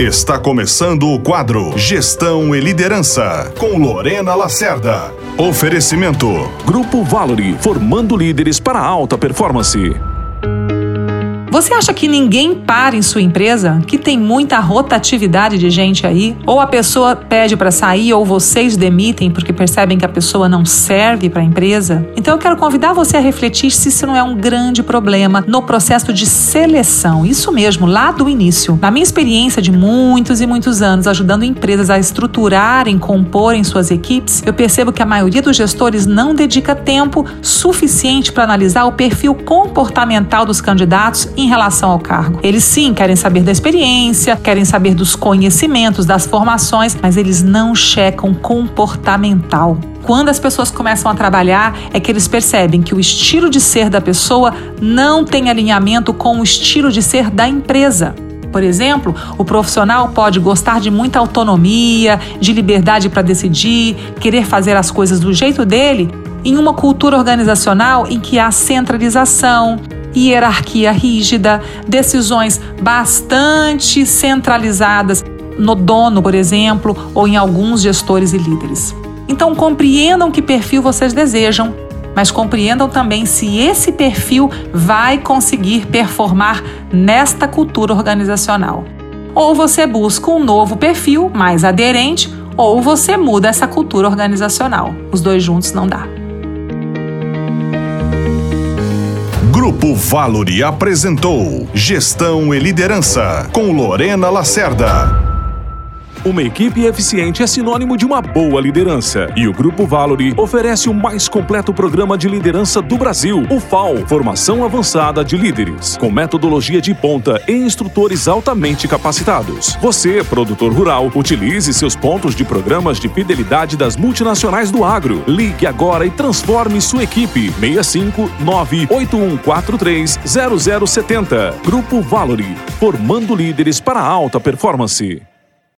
Está começando o quadro Gestão e Liderança com Lorena Lacerda. Oferecimento Grupo Valori, formando líderes para alta performance. Você acha que ninguém para em sua empresa? Que tem muita rotatividade de gente aí? Ou a pessoa pede para sair ou vocês demitem porque percebem que a pessoa não serve para a empresa? Então eu quero convidar você a refletir se isso não é um grande problema no processo de seleção. Isso mesmo, lá do início. Na minha experiência de muitos e muitos anos ajudando empresas a estruturarem, comporem suas equipes, eu percebo que a maioria dos gestores não dedica tempo suficiente para analisar o perfil comportamental dos candidatos em relação ao cargo. Eles sim querem saber da experiência, querem saber dos conhecimentos, das formações, mas eles não checam comportamental. Quando as pessoas começam a trabalhar, é que eles percebem que o estilo de ser da pessoa não tem alinhamento com o estilo de ser da empresa. Por exemplo, o profissional pode gostar de muita autonomia, de liberdade para decidir, querer fazer as coisas do jeito dele, em uma cultura organizacional em que há centralização, hierarquia rígida, decisões bastante centralizadas no dono, por exemplo, ou em alguns gestores e líderes. Então, compreendam que perfil vocês desejam, mas compreendam também se esse perfil vai conseguir performar nesta cultura organizacional. Ou você busca um novo perfil mais aderente, ou você muda essa cultura organizacional. Os dois juntos não dá. Grupo Valori apresentou Gestão e Liderança com Lorena Lacerda. Uma equipe eficiente é sinônimo de uma boa liderança. E o Grupo Valori oferece o mais completo programa de liderança do Brasil, o FAO Formação Avançada de Líderes, com metodologia de ponta e instrutores altamente capacitados. Você, produtor rural, utilize seus pontos de programas de fidelidade das multinacionais do agro. Ligue agora e transforme sua equipe. 65 98143 0070. Grupo Valori, formando líderes para alta performance.